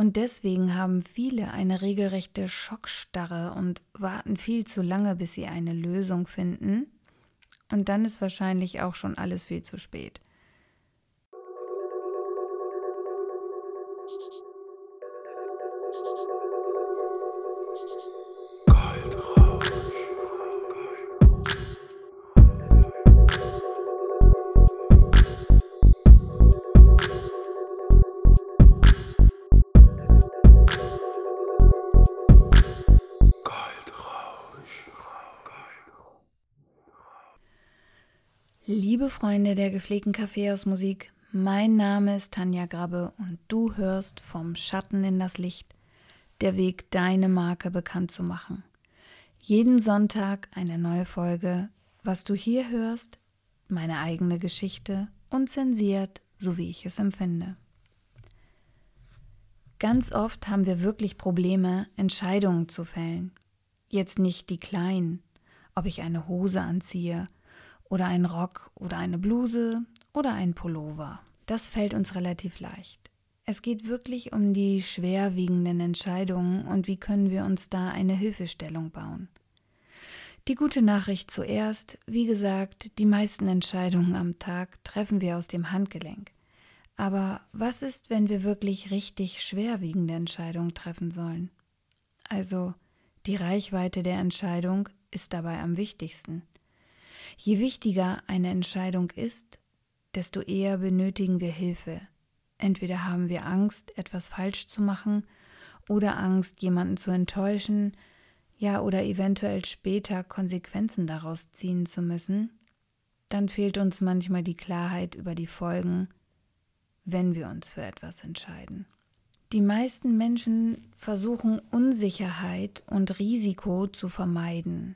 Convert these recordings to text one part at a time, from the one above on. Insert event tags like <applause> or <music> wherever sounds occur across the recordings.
Und deswegen haben viele eine regelrechte Schockstarre und warten viel zu lange, bis sie eine Lösung finden. Und dann ist wahrscheinlich auch schon alles viel zu spät. Liebe Freunde der gepflegten Kaffeehausmusik, mein Name ist Tanja Grabbe und du hörst vom Schatten in das Licht, der Weg, deine Marke bekannt zu machen. Jeden Sonntag eine neue Folge, was du hier hörst, meine eigene Geschichte, unzensiert, so wie ich es empfinde. Ganz oft haben wir wirklich Probleme, Entscheidungen zu fällen. Jetzt nicht die kleinen, ob ich eine Hose anziehe, oder ein Rock oder eine Bluse oder ein Pullover. Das fällt uns relativ leicht. Es geht wirklich um die schwerwiegenden Entscheidungen und wie können wir uns da eine Hilfestellung bauen. Die gute Nachricht zuerst, wie gesagt, die meisten Entscheidungen am Tag treffen wir aus dem Handgelenk. Aber was ist, wenn wir wirklich richtig schwerwiegende Entscheidungen treffen sollen? Also, die Reichweite der Entscheidung ist dabei am wichtigsten. Je wichtiger eine Entscheidung ist, desto eher benötigen wir Hilfe. Entweder haben wir Angst, etwas falsch zu machen, oder Angst, jemanden zu enttäuschen, ja oder eventuell später Konsequenzen daraus ziehen zu müssen, dann fehlt uns manchmal die Klarheit über die Folgen, wenn wir uns für etwas entscheiden. Die meisten Menschen versuchen Unsicherheit und Risiko zu vermeiden.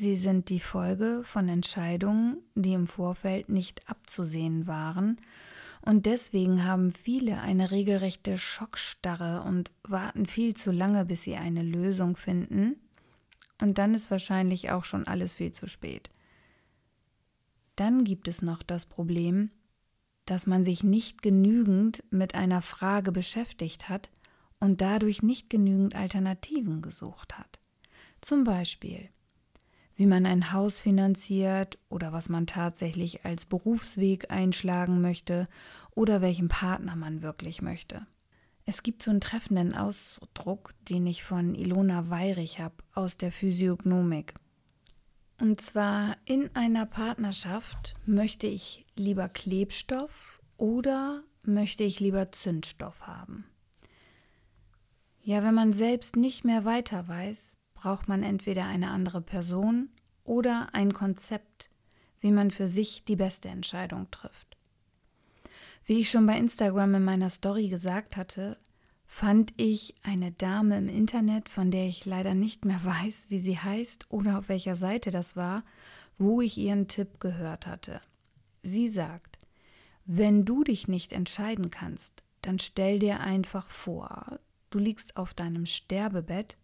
Sie sind die Folge von Entscheidungen, die im Vorfeld nicht abzusehen waren, und deswegen haben viele eine regelrechte Schockstarre und warten viel zu lange, bis sie eine Lösung finden, und dann ist wahrscheinlich auch schon alles viel zu spät. Dann gibt es noch das Problem, dass man sich nicht genügend mit einer Frage beschäftigt hat und dadurch nicht genügend Alternativen gesucht hat. Zum Beispiel, wie man ein Haus finanziert oder was man tatsächlich als Berufsweg einschlagen möchte oder welchen Partner man wirklich möchte. Es gibt so einen treffenden Ausdruck, den ich von Ilona Weirich habe aus der Physiognomik. Und zwar in einer Partnerschaft möchte ich lieber Klebstoff oder möchte ich lieber Zündstoff haben. Ja, wenn man selbst nicht mehr weiter weiß, braucht man entweder eine andere Person oder ein Konzept, wie man für sich die beste Entscheidung trifft. Wie ich schon bei Instagram in meiner Story gesagt hatte, fand ich eine Dame im Internet, von der ich leider nicht mehr <laughs> weiß, wie sie heißt oder auf welcher Seite das war, wo ich ihren Tipp gehört hatte. Sie sagt, wenn du dich nicht entscheiden kannst, dann stell dir einfach vor, du liegst auf deinem Sterbebett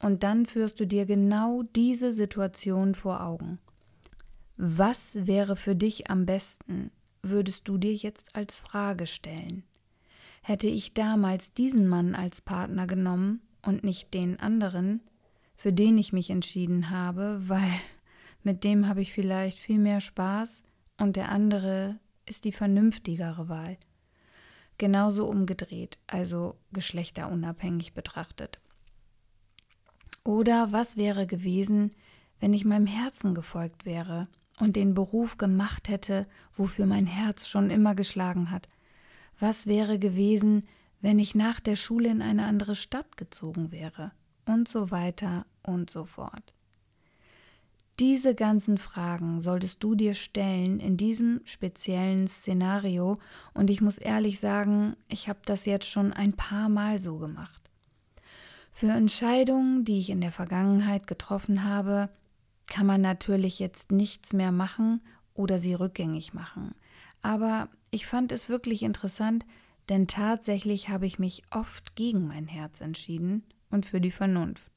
und dann führst du dir genau diese Situation vor Augen. Was wäre für dich am besten, würdest du dir jetzt als Frage stellen? Hätte ich damals diesen Mann als Partner genommen und nicht den anderen, für den ich mich entschieden habe, weil mit dem habe ich vielleicht viel mehr Spaß und der andere ist die vernünftigere Wahl. Genauso umgedreht, also geschlechterunabhängig betrachtet. Oder was wäre gewesen, wenn ich meinem Herzen gefolgt wäre und den Beruf gemacht hätte, wofür mein Herz schon immer geschlagen hat? Was wäre gewesen, wenn ich nach der Schule in eine andere Stadt gezogen wäre? Und so weiter und so fort. Diese ganzen Fragen solltest du dir stellen in diesem speziellen Szenario und ich muss ehrlich sagen, ich habe das jetzt schon ein paar Mal so gemacht. Für Entscheidungen, die ich in der Vergangenheit getroffen habe, kann man natürlich jetzt nichts mehr machen oder sie rückgängig machen. Aber ich fand es wirklich interessant, denn tatsächlich habe ich mich oft gegen mein Herz entschieden und für die Vernunft.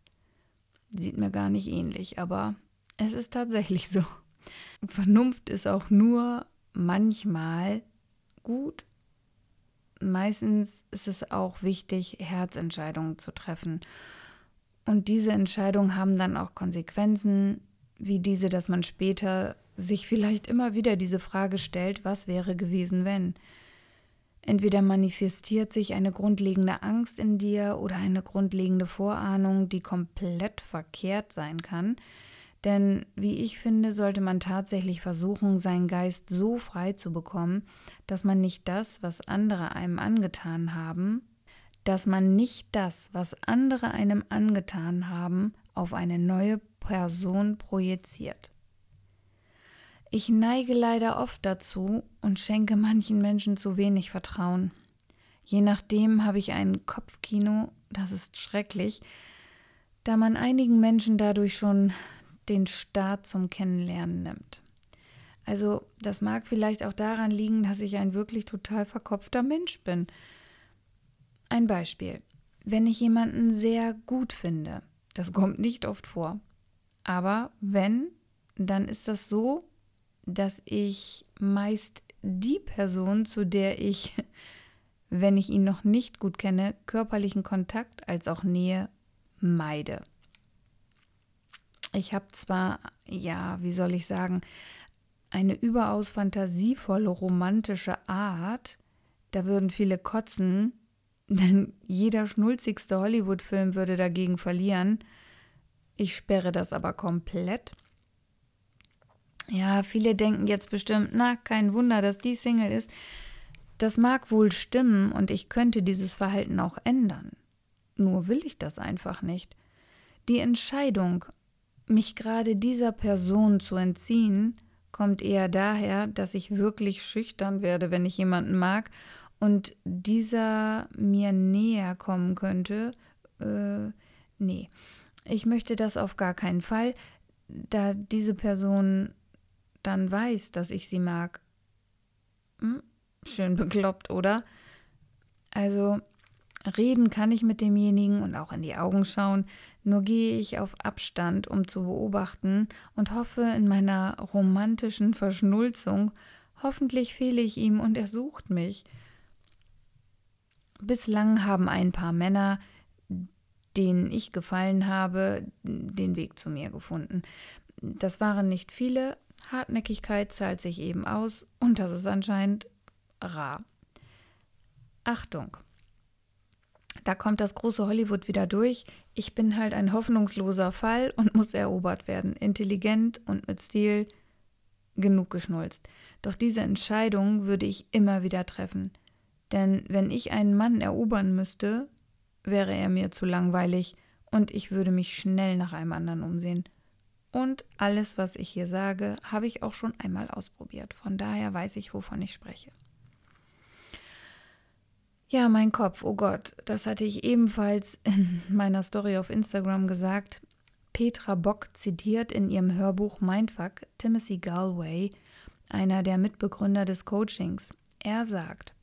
Sieht mir gar nicht ähnlich, aber es ist tatsächlich <laughs> so. Vernunft ist auch nur manchmal gut, meistens ist es auch wichtig, Herzentscheidungen zu treffen. Und diese Entscheidungen haben dann auch Konsequenzen, wie diese, dass man später sich vielleicht immer wieder diese Frage stellt, was wäre gewesen, wenn? Entweder manifestiert sich eine grundlegende Angst in dir oder eine grundlegende Vorahnung, die komplett verkehrt sein kann. Denn wie ich finde, sollte man tatsächlich versuchen, seinen Geist so frei zu bekommen, dass man nicht das, was andere einem angetan haben, dass man nicht das, was andere einem angetan haben, auf eine neue Person projiziert. Ich neige leider oft dazu und schenke manchen Menschen zu wenig Vertrauen. Je nachdem habe ich ein Kopfkino, das ist schrecklich, da man einigen Menschen dadurch schon den Start zum Kennenlernen nimmt. Also das mag vielleicht auch daran liegen, dass ich ein wirklich total verkopfter Mensch bin. Ein Beispiel. Wenn ich jemanden sehr gut finde, das kommt nicht oft vor, aber wenn, dann ist das so, dass ich meist die Person, zu der ich, <laughs> wenn ich ihn noch nicht gut kenne, körperlichen Kontakt als auch Nähe meide. Ich habe zwar, ja, wie soll ich sagen, eine überaus fantasievolle romantische Art, da würden viele kotzen, <laughs> denn jeder schnulzigste Hollywood-Film würde dagegen verlieren. Ich sperre das aber komplett. Ja, viele denken jetzt bestimmt, na, kein Wunder, dass die Single ist. Das mag wohl stimmen und ich könnte dieses Verhalten auch ändern. Nur will ich das einfach nicht. Die Entscheidung, mich gerade dieser Person zu entziehen, kommt eher daher, dass ich wirklich schüchtern werde, wenn ich jemanden mag und dieser mir näher kommen könnte. Äh, nee, ich möchte das auf gar keinen Fall, da diese Person dann weiß, dass ich sie mag. Hm? Schön bekloppt, oder? Also, reden kann ich mit demjenigen und auch in die Augen schauen, nur gehe ich auf Abstand, um zu beobachten und hoffe in meiner romantischen Verschnulzung, hoffentlich fehle ich ihm und er sucht mich. Bislang haben ein paar Männer, denen ich gefallen habe, den Weg zu mir gefunden. Das waren nicht viele, Hartnäckigkeit zahlt sich eben aus und das ist anscheinend rar. Achtung! Da kommt das große Hollywood wieder durch. Ich bin halt ein hoffnungsloser Fall und muss erobert werden. Intelligent und mit Stil genug geschnulzt. Doch diese Entscheidung würde ich immer wieder treffen. Denn wenn ich einen Mann erobern müsste, wäre er mir zu langweilig und ich würde mich schnell nach einem anderen umsehen. Und alles, was ich hier sage, habe ich auch schon einmal ausprobiert. Von daher weiß ich, wovon ich spreche. Ja, mein Kopf, oh Gott, das hatte ich ebenfalls <laughs> in meiner Story auf Instagram gesagt. Petra Bock zitiert in ihrem Hörbuch Mindfuck Timothy Galway, einer der Mitbegründer des Coachings. Er sagt,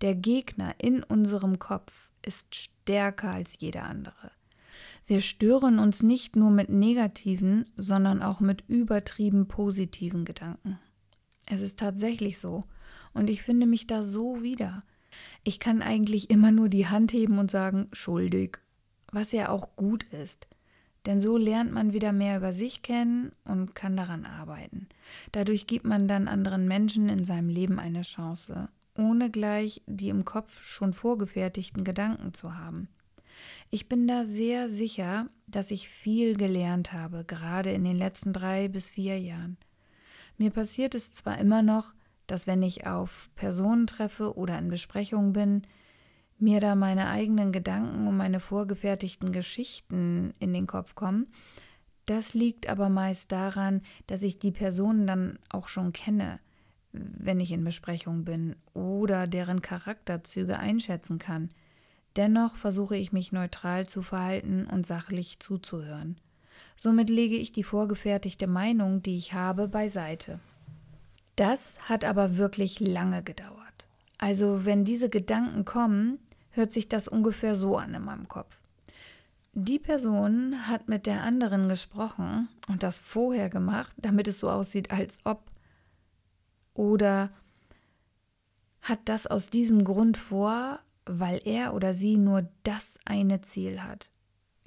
der Gegner in unserem Kopf ist stärker als jeder andere. Wir stören uns nicht nur mit negativen, sondern auch mit übertrieben positiven Gedanken. Es ist tatsächlich so. Und ich finde mich da so wieder. Ich kann eigentlich immer nur die Hand heben und sagen, schuldig. Was ja auch gut ist. Denn so lernt man wieder mehr über sich kennen und kann daran arbeiten. Dadurch gibt man dann anderen Menschen in seinem Leben eine Chance, ohne gleich die im Kopf schon vorgefertigten Gedanken zu haben. Ich bin da sehr sicher, dass ich viel gelernt habe, gerade in den letzten drei bis vier Jahren. Mir passiert es zwar immer noch, dass wenn ich auf Personen treffe oder in Besprechungen bin, mir da meine eigenen Gedanken und meine vorgefertigten Geschichten in den Kopf kommen. Das liegt aber meist daran, dass ich die Personen dann auch schon kenne, wenn ich in Besprechungen bin oder deren Charakterzüge einschätzen kann. Dennoch versuche ich mich neutral zu verhalten und sachlich zuzuhören. Somit lege ich die vorgefertigte Meinung, die ich habe, beiseite. Das hat aber wirklich lange gedauert. Also wenn diese Gedanken kommen, hört sich das ungefähr so an in meinem Kopf. Die Person hat mit der anderen gesprochen und das vorher gemacht, damit es so aussieht, als ob. Oder hat das aus diesem Grund vor, weil er oder sie nur das eine Ziel hat.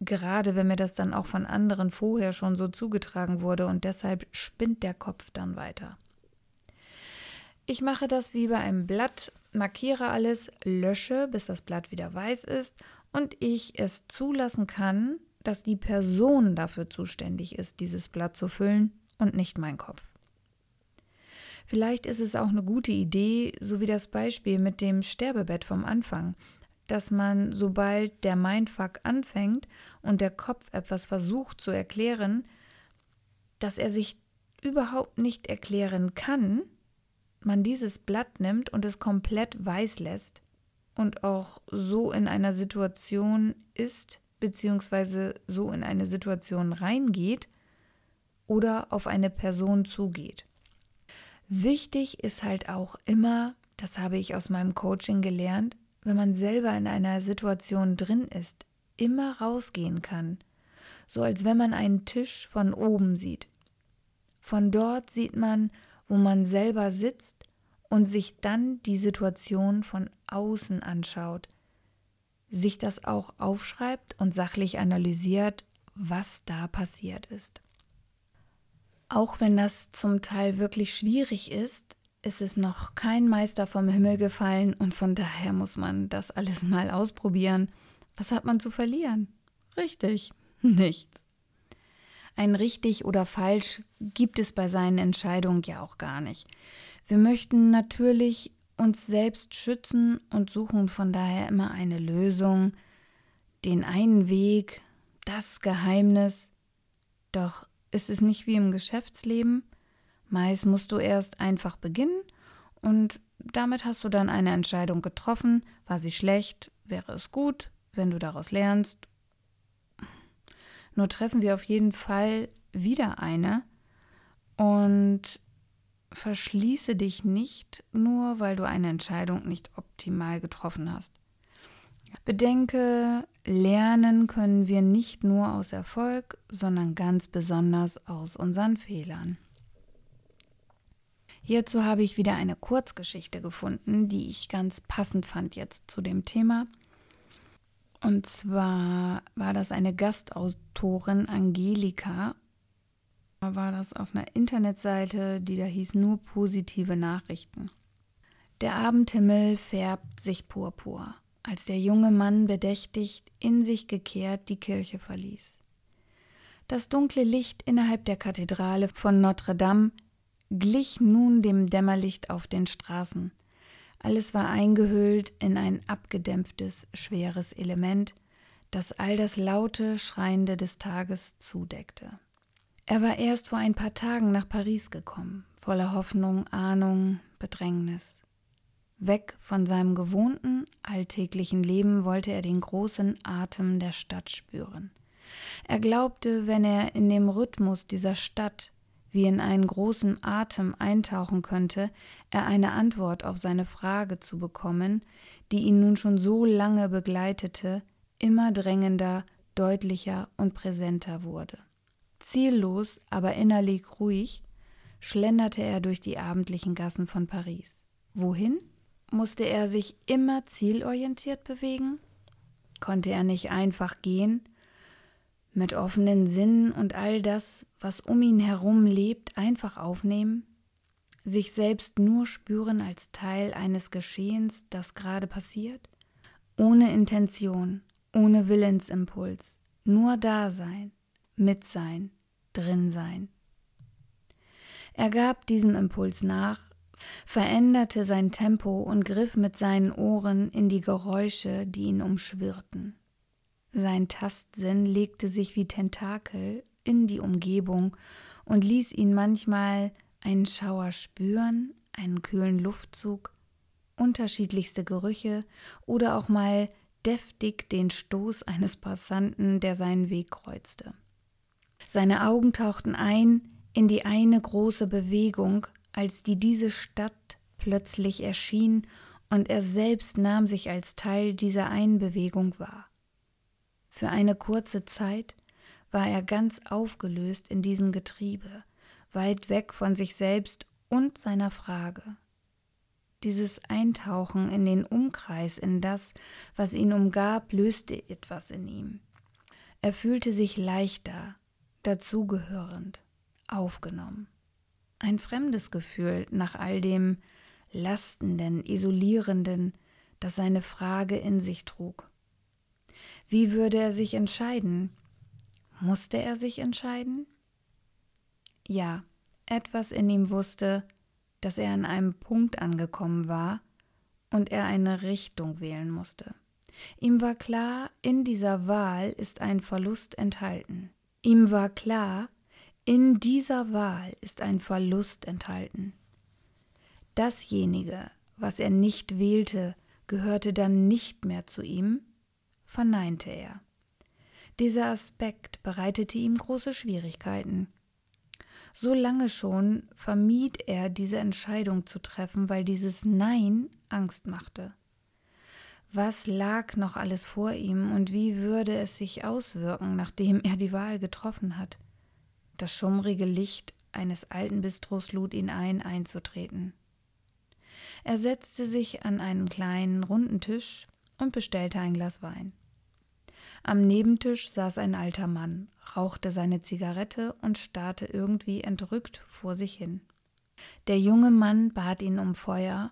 Gerade wenn mir das dann auch von anderen vorher schon so zugetragen wurde und deshalb spinnt der Kopf dann weiter. Ich mache das wie bei einem Blatt, markiere alles, lösche, bis das Blatt wieder weiß ist und ich es zulassen kann, dass die Person dafür zuständig ist, dieses Blatt zu füllen und nicht mein Kopf. Vielleicht ist es auch eine gute Idee, so wie das Beispiel mit dem Sterbebett vom Anfang, dass man, sobald der Mindfuck anfängt und der Kopf etwas versucht zu erklären, dass er sich überhaupt nicht erklären kann, man dieses Blatt nimmt und es komplett weiß lässt und auch so in einer Situation ist, beziehungsweise so in eine Situation reingeht oder auf eine Person zugeht. Wichtig ist halt auch immer, das habe ich aus meinem Coaching gelernt, wenn man selber in einer Situation drin ist, immer rausgehen kann, so als wenn man einen Tisch von oben sieht. Von dort sieht man, wo man selber sitzt und sich dann die Situation von außen anschaut, sich das auch aufschreibt und sachlich analysiert, was da passiert ist. Auch wenn das zum Teil wirklich schwierig ist, ist es noch kein Meister vom Himmel gefallen und von daher muss man das alles <laughs> mal ausprobieren. Was hat man zu verlieren? Richtig, <laughs> nichts. Ein richtig oder falsch gibt es bei seinen Entscheidungen ja auch gar nicht. Wir möchten natürlich uns selbst schützen und suchen von daher immer eine Lösung, den einen Weg, das Geheimnis. Doch ist es nicht wie im Geschäftsleben. Meist musst du erst einfach beginnen und damit hast du dann eine Entscheidung getroffen. War sie schlecht? Wäre es gut, wenn du daraus lernst? Nur treffen wir auf jeden Fall wieder eine und verschließe dich nicht, nur weil du eine Entscheidung nicht optimal getroffen hast. Bedenke, lernen können wir nicht nur aus Erfolg, sondern ganz besonders aus unseren Fehlern. Hierzu habe ich wieder eine Kurzgeschichte gefunden, die ich ganz passend fand jetzt zu dem Thema. Und zwar war das eine Gastautorin Angelika war das auf einer Internetseite, die da hieß nur positive Nachrichten. Der Abendhimmel färbt sich purpur, als der junge Mann bedächtigt in sich gekehrt die Kirche verließ. Das dunkle Licht innerhalb der Kathedrale von Notre Dame glich nun dem Dämmerlicht auf den Straßen. Alles war eingehüllt in ein abgedämpftes, schweres Element, das all das laute, schreiende des Tages zudeckte. Er war erst vor ein paar Tagen nach Paris gekommen, voller Hoffnung, Ahnung, Bedrängnis. Weg von seinem gewohnten, alltäglichen Leben wollte er den großen Atem der Stadt spüren. Er glaubte, wenn er in dem Rhythmus dieser Stadt wie in einen großen Atem eintauchen könnte, er eine Antwort auf seine Frage zu bekommen, die ihn nun schon so lange begleitete, immer drängender, deutlicher und präsenter wurde. Ziellos, aber innerlich ruhig, schlenderte er durch die abendlichen Gassen von Paris. Wohin? Musste er sich immer zielorientiert bewegen? Konnte er nicht einfach gehen, mit offenen Sinnen und all das, was um ihn herum lebt, einfach aufnehmen? Sich selbst nur spüren als Teil eines Geschehens, das gerade passiert? Ohne Intention, ohne Willensimpuls, nur da sein, mit sein, drin sein. Er gab diesem Impuls nach, veränderte sein Tempo und griff mit seinen Ohren in die Geräusche, die ihn umschwirrten. Sein Tastsinn legte sich wie Tentakel in die Umgebung und ließ ihn manchmal einen Schauer spüren, einen kühlen Luftzug, unterschiedlichste Gerüche oder auch mal deftig den Stoß eines Passanten, der seinen Weg kreuzte. Seine Augen tauchten ein in die eine große Bewegung, als die diese Stadt plötzlich erschien, und er selbst nahm sich als Teil dieser Einbewegung wahr. Für eine kurze Zeit war er ganz aufgelöst in diesem Getriebe, weit weg von sich selbst und seiner Frage. dieses Eintauchen in den Umkreis, in das, was ihn umgab, löste etwas in ihm. Er fühlte sich leichter, dazugehörend, aufgenommen. Ein fremdes Gefühl nach all dem Lastenden, Isolierenden, das seine Frage in sich trug. Wie würde er sich entscheiden? Musste er sich entscheiden? Ja, etwas in ihm wusste, dass er an einem Punkt angekommen war und er eine Richtung wählen musste. Ihm war klar, in dieser Wahl ist ein Verlust enthalten. Ihm war klar, in dieser Wahl ist ein Verlust enthalten. Dasjenige, was er nicht wählte, gehörte dann nicht mehr zu ihm, verneinte er. Dieser Aspekt bereitete ihm große Schwierigkeiten. So lange schon vermied er, diese Entscheidung zu treffen, weil dieses Nein Angst machte. Was lag noch alles vor ihm und wie würde es sich auswirken, nachdem er die Wahl getroffen hat? Das schummrige Licht eines alten Bistros lud ihn ein, einzutreten. Er setzte sich an einen kleinen, runden Tisch und bestellte ein Glas Wein. Am Nebentisch saß ein alter Mann, rauchte seine Zigarette und starrte irgendwie entrückt vor sich hin. Der junge Mann bat ihn um Feuer,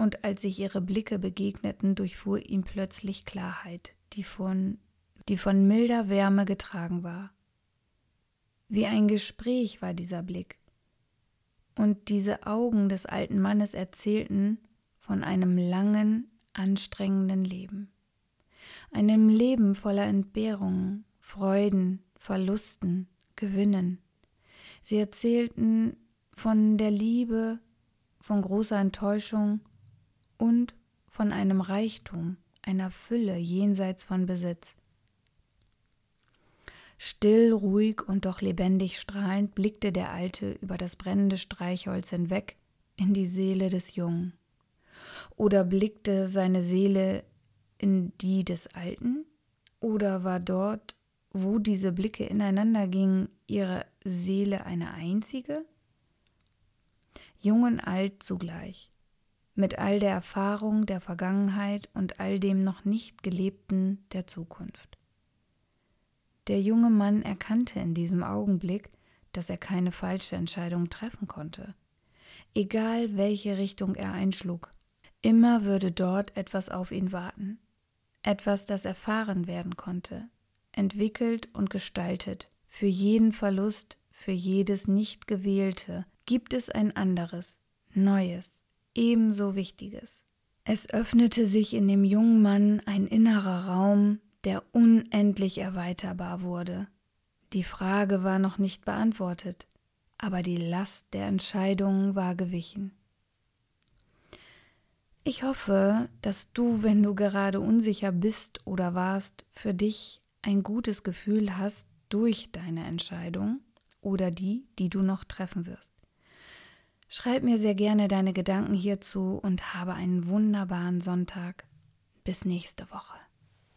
und als sich ihre Blicke begegneten, durchfuhr ihn plötzlich Klarheit, die von, die von milder Wärme getragen war. Wie ein Gespräch war dieser Blick, und diese Augen des alten Mannes erzählten von einem langen, anstrengenden Leben einem Leben voller Entbehrungen, Freuden, Verlusten, Gewinnen. Sie erzählten von der Liebe, von großer Enttäuschung und von einem Reichtum, einer Fülle jenseits von Besitz. Still, ruhig und doch lebendig strahlend blickte der Alte über das brennende Streichholz hinweg in die Seele des Jungen. Oder blickte seine Seele in die des Alten? Oder war dort, wo diese Blicke ineinander gingen, ihre Seele eine einzige? Jung und alt zugleich, mit all der Erfahrung der Vergangenheit und all dem noch nicht gelebten der Zukunft. Der junge Mann erkannte in diesem Augenblick, dass er keine falsche Entscheidung treffen konnte, egal welche Richtung er einschlug. Immer würde dort etwas auf ihn warten, etwas, das erfahren werden konnte, entwickelt und gestaltet. Für jeden Verlust, für jedes nicht gewählte gibt es ein anderes, neues, ebenso wichtiges. Es öffnete sich in dem jungen Mann ein innerer Raum, der unendlich erweiterbar wurde. Die Frage war noch nicht beantwortet, aber die Last der Entscheidungen war gewichen. Ich hoffe, dass du, wenn du gerade unsicher bist oder warst, für dich ein gutes Gefühl hast durch deine Entscheidung oder die, die du noch treffen wirst. Schreib mir sehr gerne deine Gedanken hierzu und habe einen wunderbaren Sonntag. Bis nächste Woche.